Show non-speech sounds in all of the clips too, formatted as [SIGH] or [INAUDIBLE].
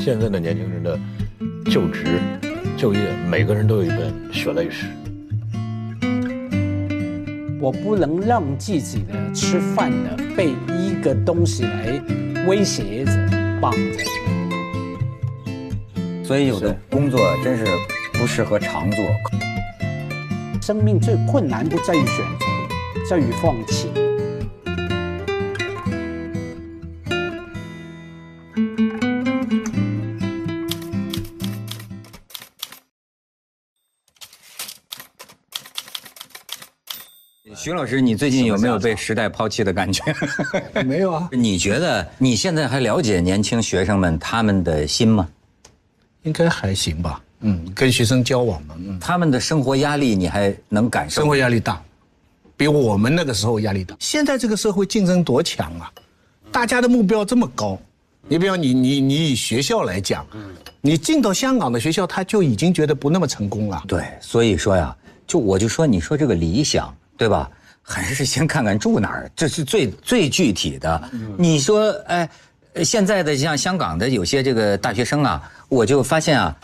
现在的年轻人的就职、就业，每个人都有一本血泪史。我不能让自己的吃饭的被一个东西来威胁着、绑着。所以有的工作真是不适合常做。生命最困难不在于选择，在于放弃。徐老师，你最近有没有被时代抛弃的感觉？[LAUGHS] 没有啊。[LAUGHS] 你觉得你现在还了解年轻学生们他们的心吗？应该还行吧。嗯，跟学生交往嘛，嗯，他们的生活压力你还能感受？生活压力大，比我们那个时候压力大。现在这个社会竞争多强啊！大家的目标这么高，你比方你你你以学校来讲，你进到香港的学校，他就已经觉得不那么成功了。对，所以说呀，就我就说，你说这个理想，对吧？还是先看看住哪儿，这是最最具体的。你说，哎，现在的像香港的有些这个大学生啊，我就发现啊。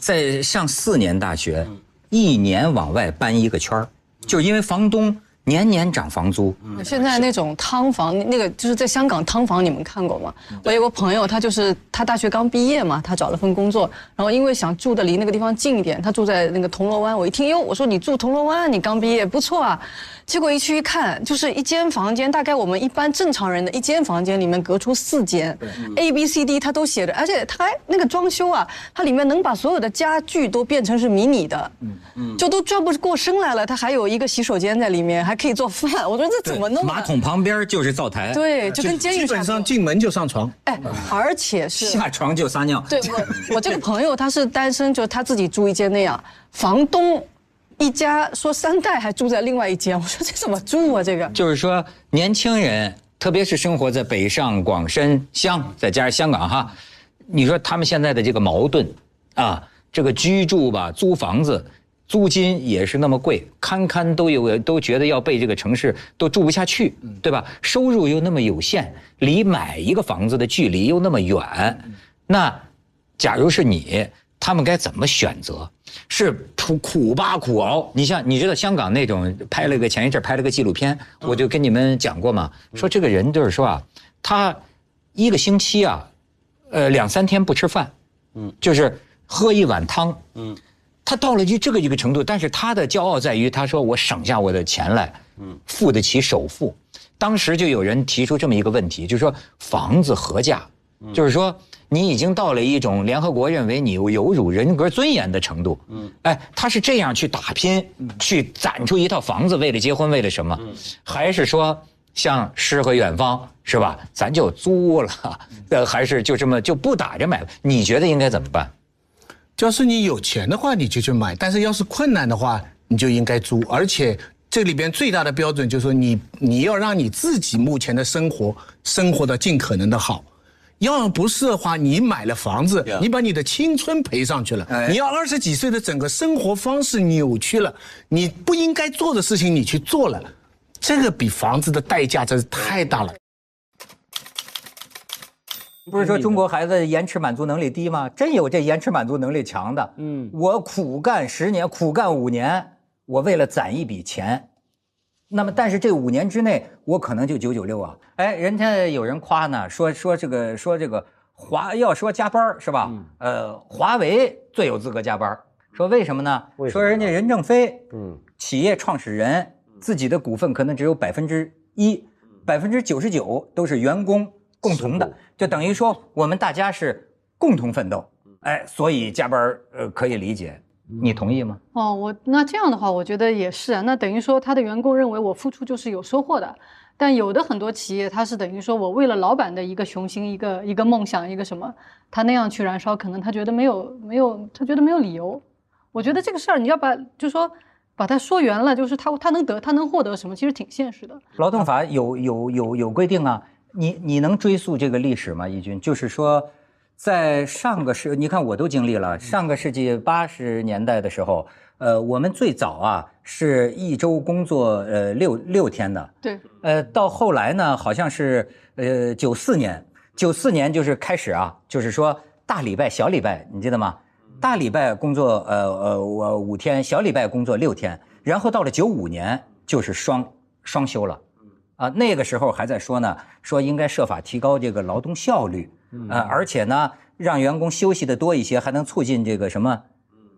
在上四年大学，一年往外搬一个圈儿，就是因为房东年年涨房租。现在那种汤房，那个就是在香港汤房，你们看过吗？我有个朋友，他就是他大学刚毕业嘛，他找了份工作，然后因为想住的离那个地方近一点，他住在那个铜锣湾。我一听哟，我说你住铜锣湾，你刚毕业不错啊。结果一去一看，就是一间房间，大概我们一般正常人的一间房间里面隔出四间，A、B、C、D 它都写着，而且它还那个装修啊，它里面能把所有的家具都变成是迷你的，嗯嗯，就都转不过身来了。它还有一个洗手间在里面，还可以做饭。我说这怎么弄？马桶旁边就是灶台，对，就跟监狱基本上进门就上床，哎，而且是 [LAUGHS] 下床就撒尿。对我，我这个朋友他是单身，就他自己住一间那样，房东。一家说三代还住在另外一间，我说这怎么住啊？这个就是说年轻人，特别是生活在北上广深湘，再加上香港哈，你说他们现在的这个矛盾啊，这个居住吧，租房子，租金也是那么贵，堪堪都有都觉得要被这个城市都住不下去，对吧？收入又那么有限，离买一个房子的距离又那么远，那假如是你。他们该怎么选择？是苦苦吧苦熬。你像你知道香港那种拍了个前一阵拍了个纪录片，我就跟你们讲过嘛，说这个人就是说啊，他一个星期啊，呃两三天不吃饭，嗯，就是喝一碗汤，嗯，他到了就这个一个程度，但是他的骄傲在于他说我省下我的钱来，嗯，付得起首付。当时就有人提出这么一个问题，就是说房子何价？就是说。你已经到了一种联合国认为你有有辱人格尊严的程度。嗯，哎，他是这样去打拼，去攒出一套房子，为了结婚，为了什么？还是说像诗和远方是吧？咱就租了，呃，[LAUGHS] 还是就这么就不打着买？你觉得应该怎么办？要是你有钱的话，你就去买；但是要是困难的话，你就应该租。而且这里边最大的标准就是说，你你要让你自己目前的生活生活的尽可能的好。要不是的话，你买了房子，你把你的青春赔上去了。你要二十几岁的整个生活方式扭曲了，你不应该做的事情你去做了，这个比房子的代价真是太大了。不是说中国孩子延迟满足能力低吗？真有这延迟满足能力强的。嗯，我苦干十年，苦干五年，我为了攒一笔钱。那么，但是这五年之内，我可能就九九六啊！哎，人家有人夸呢，说说这个说这个华要说加班是吧？呃，华为最有资格加班说为什么呢？说人家任正非，嗯，企业创始人自己的股份可能只有百分之一，百分之九十九都是员工共同的，就等于说我们大家是共同奋斗，哎，所以加班呃可以理解。你同意吗？哦，我那这样的话，我觉得也是啊。那等于说他的员工认为我付出就是有收获的，但有的很多企业，他是等于说我为了老板的一个雄心、一个一个梦想、一个什么，他那样去燃烧，可能他觉得没有没有，他觉得没有理由。我觉得这个事儿你要把，就说把它说圆了，就是他他能得他能获得什么，其实挺现实的。劳动法有有有有规定啊，你你能追溯这个历史吗？义军，就是说。在上个世，你看我都经历了上个世纪八十年代的时候，呃，我们最早啊是一周工作呃六六天的，对，呃，到后来呢，好像是呃九四年，九四年就是开始啊，就是说大礼拜、小礼拜，你记得吗？大礼拜工作呃呃我五天，小礼拜工作六天，然后到了九五年就是双双休了，啊，那个时候还在说呢，说应该设法提高这个劳动效率，呃，而且呢让员工休息的多一些，还能促进这个什么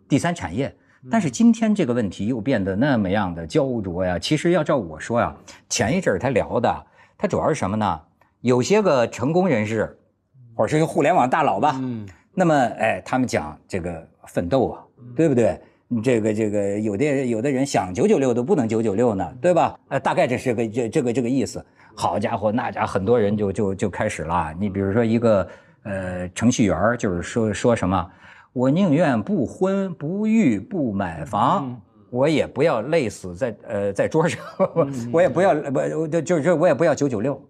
第三产业。但是今天这个问题又变得那么样的焦灼呀。其实要照我说呀，前一阵儿他聊的，他主要是什么呢？有些个成功人士，或者是一个互联网大佬吧，嗯，那么哎，他们讲这个奋斗啊，对不对？你这个这个有的有的人想九九六都不能九九六呢，对吧？呃，大概这是个这这个这个意思。好家伙，那家很多人就就就开始了。你比如说一个呃程序员儿，就是说说什么，我宁愿不婚不育不买房，我也不要累死在呃在桌上，[LAUGHS] 我也不要不就就是我也不要九九六。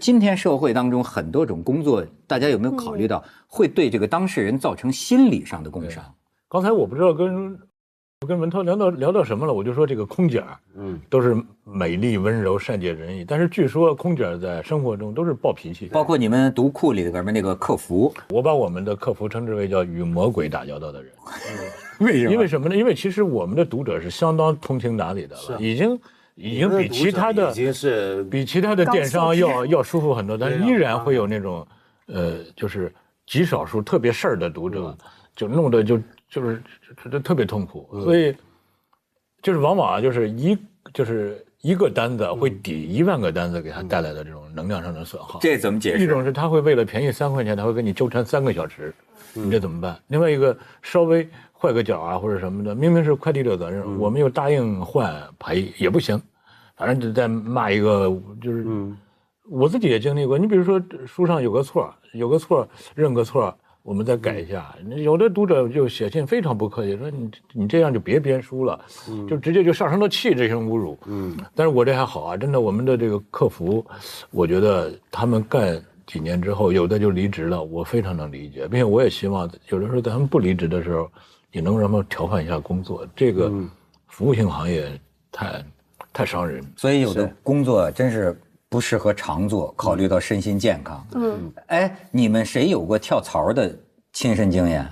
今天社会当中很多种工作，大家有没有考虑到会对这个当事人造成心理上的工伤？刚才我不知道跟我跟文涛聊到聊到什么了，我就说这个空姐儿，嗯，都是美丽温柔、善解人意，但是据说空姐儿在生活中都是暴脾气，包括你们读库里边那个客服，我把我们的客服称之为叫与魔鬼打交道的人。[LAUGHS] 为什么？因为什么呢？因为其实我们的读者是相当通情达理的了，已经已经比其他的已经是比其他的电商要要舒服很多，但是依然会有那种，呃，就是极少数特别事儿的读者，就弄得就就是就就特别痛苦，所以就是往往啊，就是一就是一个单子会抵一万个单子给他带来的这种能量上的损耗。这怎么解释？一种是他会为了便宜三块钱，他会跟你纠缠三个小时，你这怎么办？另外一个稍微坏个角啊或者什么的，明明是快递的责任，我们又答应换赔也不行，反正就在骂一个，就是，我自己也经历过。你比如说书上有个错，有个错认个错，我们再改一下。有的读者就写信非常不客气，说你你这样就别编书了，就直接就上升到气这种侮辱。嗯，但是我这还好啊，真的，我们的这个客服，我觉得他们干几年之后，有的就离职了，我非常能理解，并且我也希望有的时候在他们不离职的时候，也能让他们调换一下工作。这个服务性行业太太伤人。所以有的工作真是不适合常做，考虑到身心健康。嗯，哎，你们谁有过跳槽的亲身经验？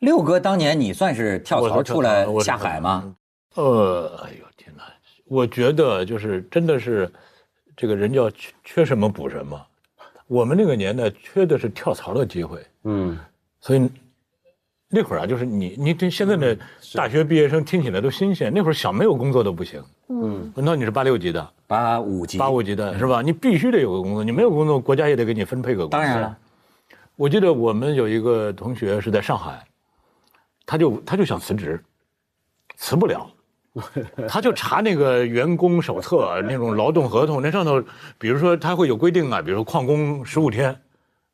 六哥当年你算是跳槽出来下海吗？呃，哎呦天哪！我觉得就是真的是，这个人叫缺缺什么补什么。我们那个年代缺的是跳槽的机会，嗯，所以那会儿啊，就是你你对现在的大学毕业生听起来都新鲜，那会儿想没有工作都不行。嗯，那你是八六级的，八五级，八五级的是吧？你必须得有个工作，你没有工作，国家也得给你分配个工作。当然了，我记得我们有一个同学是在上海，他就他就想辞职，辞不了，[LAUGHS] 他就查那个员工手册那种劳动合同，那上头，比如说他会有规定啊，比如说旷工十五天，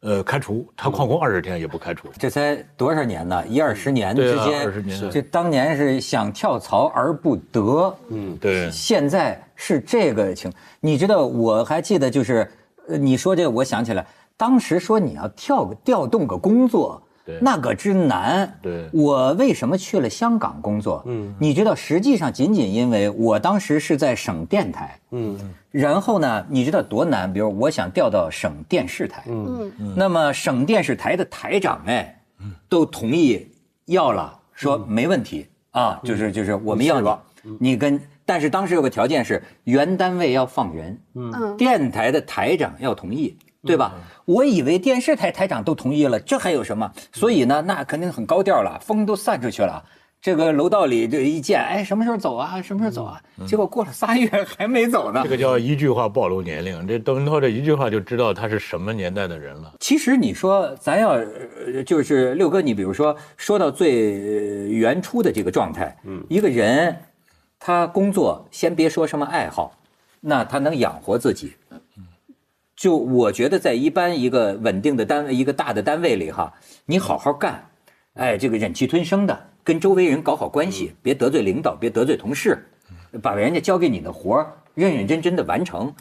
呃，开除，他旷工二十天也不开除。这才多少年呢？一二十年之间，二十、啊年这当年是想跳槽而不得，嗯，对现在是这个情。你知道，我还记得就是，呃，你说这个，我想起来，当时说你要跳个调动个工作，对。那个之难。对。我为什么去了香港工作？嗯，你知道，实际上仅仅因为我当时是在省电台，嗯，然后呢，你知道多难？比如我想调到省电视台，嗯。嗯，那么省电视台的台长哎，都同意要了，说没问题啊，就是就是我们要你，你跟，但是当时有个条件是原单位要放人，嗯，电台的台长要同意。对吧？我以为电视台台长都同意了，这还有什么？所以呢，那肯定很高调了，风都散出去了。这个楼道里这一见，哎，什么时候走啊？什么时候走啊？结果过了仨月还没走呢这。个叫一句话暴露年龄，这窦文涛这一句话就知道他是什么年代的人了。其实你说咱要呃就是六哥，你比如说说到最呃原初的这个状态，嗯，一个人他工作先别说什么爱好，那他能养活自己，就我觉得在一般一个稳定的单位、一个大的单位里哈，你好好干，哎，这个忍气吞声的，跟周围人搞好关系，别得罪领导，别得罪同事，把人家交给你的活儿认认真真的完成。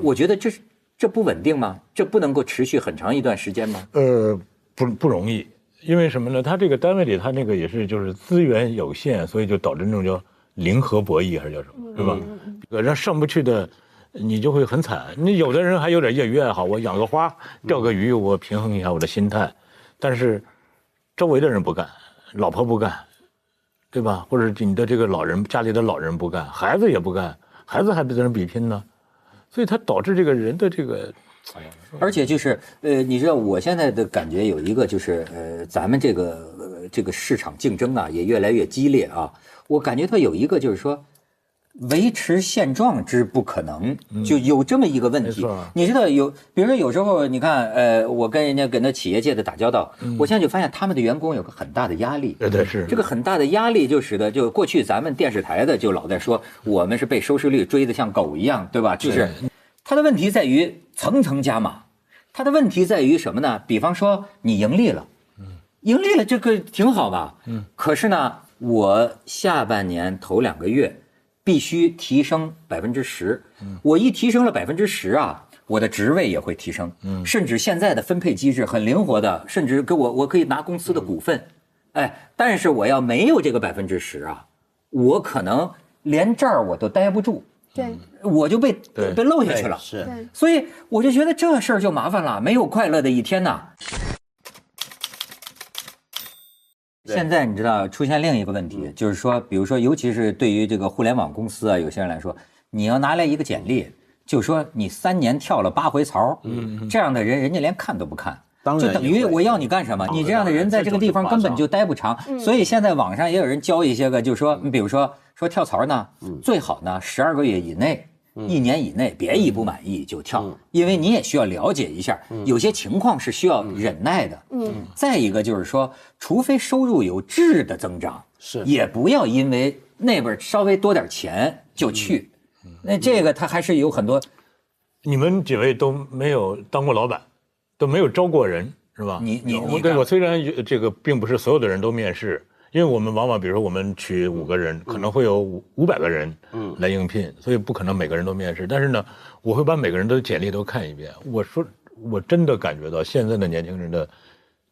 我觉得这是这不稳定吗？这不能够持续很长一段时间吗？呃，不不容易，因为什么呢？他这个单位里，他那个也是就是资源有限，所以就导致那种叫零和博弈还是叫什么，是吧？呃，让上不去的你就会很惨。你有的人还有点业余爱好，我养个花、钓个鱼，我平衡一下我的心态。但是周围的人不干，老婆不干，对吧？或者你的这个老人家里的老人不干，孩子也不干，孩子还在那比拼呢，所以它导致这个人的这个。而且就是呃，你知道我现在的感觉有一个就是呃，咱们这个这个市场竞争啊也越来越激烈啊。我感觉它有一个就是说，维持现状之不可能，就有这么一个问题。你知道有，比如说有时候你看呃，我跟人家跟那企业界的打交道，我现在就发现他们的员工有个很大的压力。对对是。这个很大的压力就使得就过去咱们电视台的就老在说我们是被收视率追得像狗一样，对吧？就是。他的问题在于层层加码，他的问题在于什么呢？比方说你盈利了，嗯，盈利了这个挺好吧，嗯，可是呢，我下半年头两个月必须提升百分之十，嗯，我一提升了百分之十啊，我的职位也会提升，嗯，甚至现在的分配机制很灵活的，甚至给我我可以拿公司的股份，哎，但是我要没有这个百分之十啊，我可能连这儿我都待不住。对，我就被被漏下去了，是，所以我就觉得这事儿就麻烦了，没有快乐的一天呐。现在你知道出现另一个问题，就是说，比如说，尤其是对于这个互联网公司啊，有些人来说，你要拿来一个简历，就说你三年跳了八回槽，嗯，这样的人，人家连看都不看。就等于我要你干什么？你这样的人在这个地方根本就待不长。所以现在网上也有人教一些个，就是说，你比如说说跳槽呢，最好呢十二个月以内，一年以内别一不满意就跳，因为你也需要了解一下，有些情况是需要忍耐的。嗯。再一个就是说，除非收入有质的增长，是也不要因为那边稍微多点钱就去。那这个他还是有很多。你们几位都没有当过老板。都没有招过人，是吧？你你我对我虽然这个并不是所有的人都面试，因为我们往往比如说我们取五个人，可能会有五五百个人嗯来应聘，所以不可能每个人都面试。但是呢，我会把每个人的简历都看一遍。我说我真的感觉到现在的年轻人的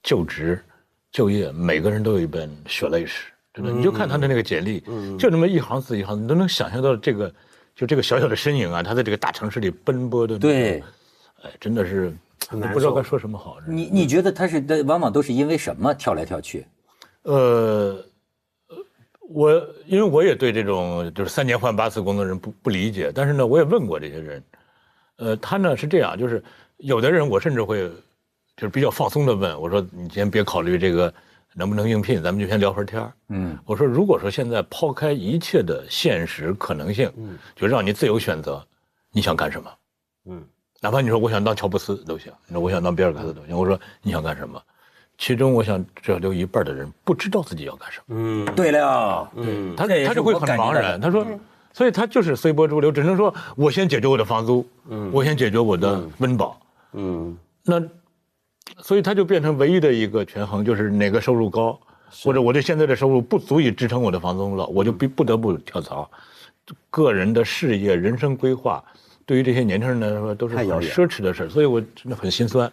就职、就业，每个人都有一本血泪史，真的。你就看他的那个简历，就那么一行字一行，你都能想象到这个就这个小小的身影啊，他在这个大城市里奔波的对，哎，真的是。不知道该说什么好。你你觉得他是，往往都是因为什么跳来跳去？呃，我因为我也对这种就是三年换八次工作人不不理解，但是呢，我也问过这些人。呃，他呢是这样，就是有的人我甚至会就是比较放松的问我说：“你先别考虑这个能不能应聘，咱们就先聊会儿天嗯，我说：“如果说现在抛开一切的现实可能性，嗯，就让你自由选择，你想干什么？”嗯。哪怕你说我想当乔布斯都行，你说我想当比尔盖茨都行。我说你想干什么？其中我想至少有一半的人不知道自己要干什么。嗯，对了，嗯，他他就会很茫然。他说，所以他就是随波逐流，只能说我先解决我的房租，嗯，我先解决我的温饱，嗯，那，所以他就变成唯一的一个权衡，就是哪个收入高，或者我对现在的收入不足以支撑我的房租了，我就必不得不跳槽。个人的事业、人生规划。对于这些年轻人来说，都是很奢侈的事儿，所以我真的很心酸。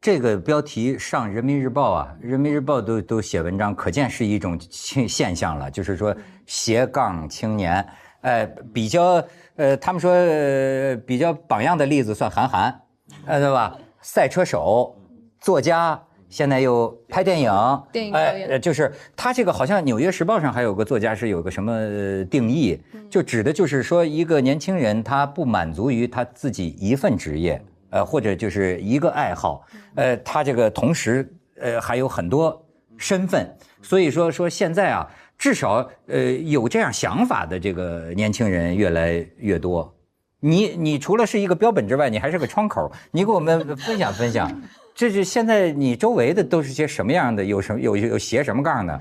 这个标题上《人民日报》啊，《人民日报》都都写文章，可见是一种现现象了。就是说斜杠青年，呃，比较呃，他们说比较榜样的例子算韩寒，呃，对吧？赛车手、作家。现在又拍电影，电影导演，就是他这个好像《纽约时报》上还有个作家是有个什么定义，就指的就是说一个年轻人他不满足于他自己一份职业，呃或者就是一个爱好，呃他这个同时呃还有很多身份，所以说说现在啊至少呃有这样想法的这个年轻人越来越多，你你除了是一个标本之外，你还是个窗口，你给我们分享分享。这是现在你周围的都是些什么样的？有什么有有斜什么杠的？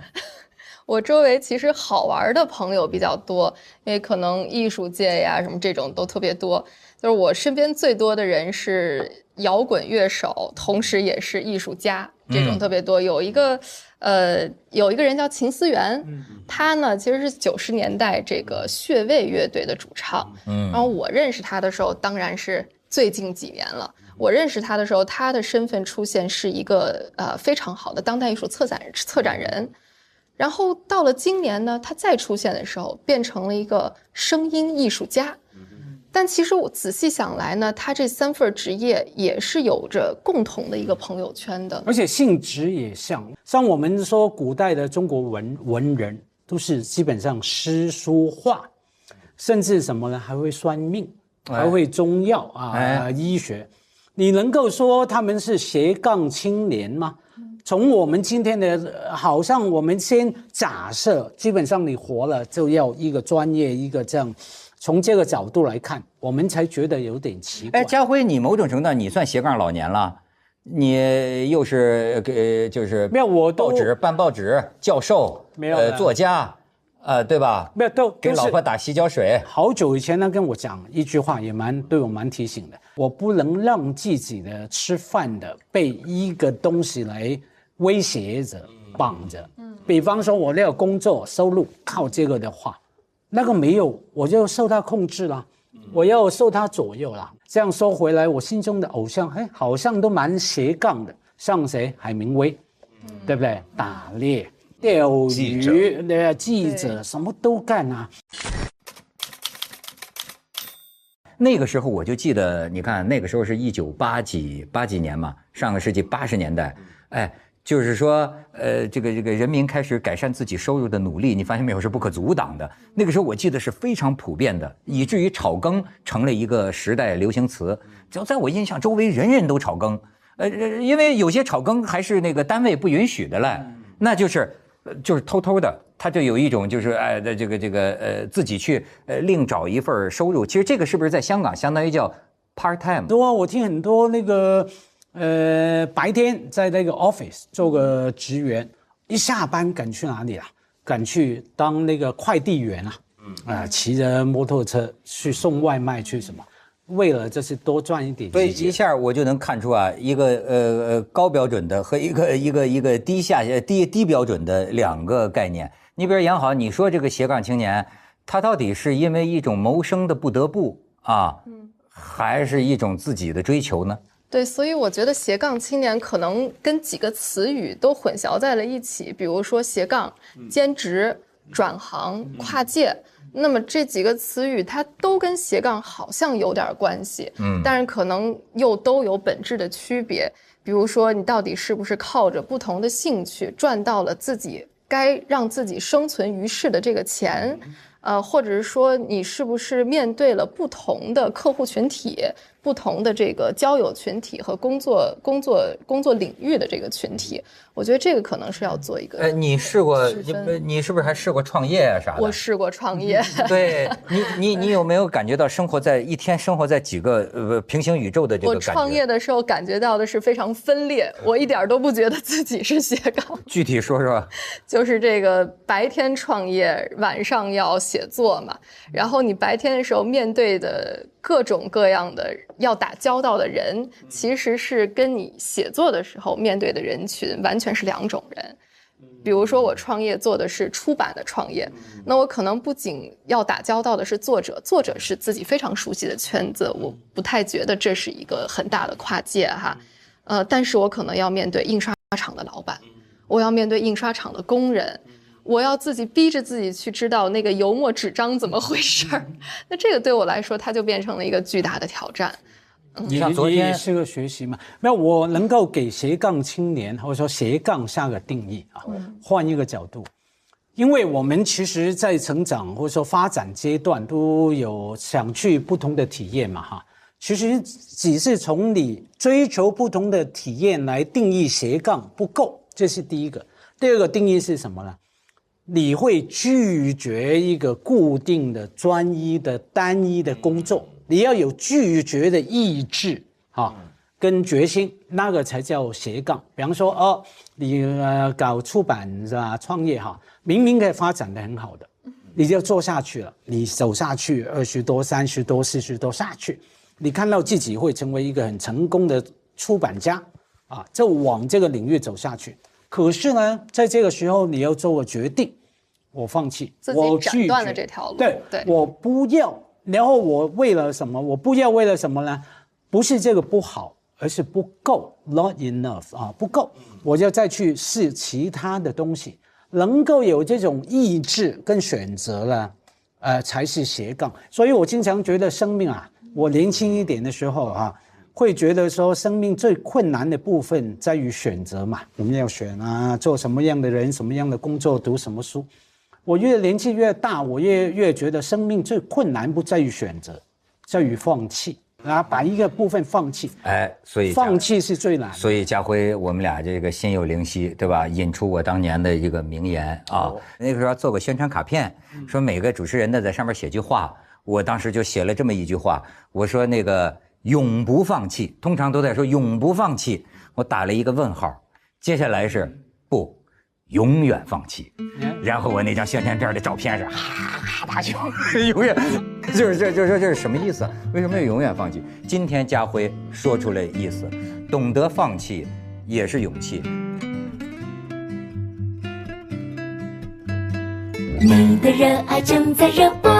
我周围其实好玩的朋友比较多，因为可能艺术界呀什么这种都特别多。就是我身边最多的人是摇滚乐手，同时也是艺术家，这种特别多。有一个呃，有一个人叫秦思源，他呢其实是九十年代这个穴位乐队的主唱。嗯，然后我认识他的时候，当然是最近几年了。我认识他的时候，他的身份出现是一个呃非常好的当代艺术策展策展人，然后到了今年呢，他再出现的时候，变成了一个声音艺术家。但其实我仔细想来呢，他这三份职业也是有着共同的一个朋友圈的。而且性质也像，像我们说古代的中国文文人，都是基本上诗书画，甚至什么呢？还会算命，还会中药啊、哎医学。你能够说他们是斜杠青年吗？从我们今天的，呃好像我们先假设，基本上你活了就要一个专业，一个这样，从这个角度来看，我们才觉得有点奇怪。哎，家辉，你某种程度上你算斜杠老年了，你又是给就是没有我报纸办报纸教授，呃没有了作家，呃对吧？没有都给老婆打洗脚水，好久以前他跟我讲一句话，也蛮对我蛮提醒的。我不能让自己的吃饭的被一个东西来威胁着、绑着。比方说我那个工作收入靠这个的话，那个没有，我就受他控制了，我要受他左右了。这样说回来，我心中的偶像，哎，好像都蛮斜杠的，像谁？海明威，对不对？打猎、钓记者鱼，对啊，记者什么都干啊。那个时候我就记得，你看那个时候是一九八几八几年嘛，上个世纪八十年代，哎，就是说，呃，这个这个人民开始改善自己收入的努力，你发现没有是不可阻挡的。那个时候我记得是非常普遍的，以至于炒更成了一个时代流行词。就在我印象，周围人人都炒更，呃，因为有些炒更还是那个单位不允许的嘞，那就是呃就是偷偷的，他就有一种就是哎的这个这个呃自己去呃另找一份收入。其实这个是不是在香港相当于叫 part time？对啊，我听很多那个，呃，白天在那个 office 做个职员，一下班赶去哪里啊？赶去当那个快递员啊，嗯啊、骑着摩托车去送外卖去什么？为了就是多赚一点所以一。下我就能看出啊，一个呃呃高标准的和一个 [LAUGHS] 一个一个低下呃低低标准的两个概念。你比如杨好，你说这个斜杠青年，他到底是因为一种谋生的不得不啊，还是一种自己的追求呢？对，所以我觉得斜杠青年可能跟几个词语都混淆在了一起，比如说斜杠、兼职、转行、跨界。那么这几个词语它都跟斜杠好像有点关系，嗯但是可能又都有本质的区别。比如说，你到底是不是靠着不同的兴趣赚到了自己该让自己生存于世的这个钱？呃，或者是说你是不是面对了不同的客户群体、不同的这个交友群体和工作工作工作领域的这个群体？我觉得这个可能是要做一个。呃，你试过你你是不是还试过创业啊啥的？我试过创业，对你你你有没有感觉到生活在一天生活在几个呃平行宇宙的这个我感觉？创业的时候感觉到的是非常分裂，我一点都不觉得自己是斜杠。具体说说。就是这个白天创业，晚上要写作嘛。然后你白天的时候面对的各种各样的要打交道的人，其实是跟你写作的时候面对的人群完全是两种人。比如说，我创业做的是出版的创业，那我可能不仅要打交道的是作者，作者是自己非常熟悉的圈子，我不太觉得这是一个很大的跨界哈。呃，但是我可能要面对印刷厂的老板，我要面对印刷厂的工人，我要自己逼着自己去知道那个油墨纸张怎么回事儿。那这个对我来说，它就变成了一个巨大的挑战。你像昨天也是个学习嘛。没有，我能够给斜杠青年或者说斜杠下个定义啊，换一个角度，因为我们其实，在成长或者说发展阶段都有想去不同的体验嘛，哈。其实只是从你追求不同的体验来定义斜杠不够，这是第一个。第二个定义是什么呢？你会拒绝一个固定的、专一的、单一的工作，你要有拒绝的意志啊，跟决心，那个才叫斜杠。比方说，哦，你呃搞出版是吧，创业哈，明明可以发展的很好的，你就做下去了，你走下去二十多、三十多、四十多下去，你看到自己会成为一个很成功的出版家啊，就往这个领域走下去。可是呢，在这个时候你要做个决定，我放弃，我拒断了绝这条路对，对我不要。然后我为了什么？我不要为了什么呢？不是这个不好，而是不够，not enough 啊，不够。我就再去试其他的东西，能够有这种意志跟选择呢，呃，才是斜杠。所以我经常觉得生命啊，我年轻一点的时候啊，会觉得说生命最困难的部分在于选择嘛，我们要选啊，做什么样的人，什么样的工作，读什么书。我越年纪越大，我越越觉得生命最困难不在于选择，在于放弃啊，把一个部分放弃。哎，所以放弃是最难的。所以家辉，我们俩这个心有灵犀，对吧？引出我当年的一个名言啊，那个时候做个宣传卡片，说每个主持人呢在上面写句话，我当时就写了这么一句话，我说那个永不放弃，通常都在说永不放弃，我打了一个问号，接下来是不。永远放弃，然后我那张宣传片的照片是 [LAUGHS] 哈哈大笑，永远就是这就说这是什么意思？为什么要永远放弃？今天家辉说出来意思，懂得放弃也是勇气。你的热爱正在热播。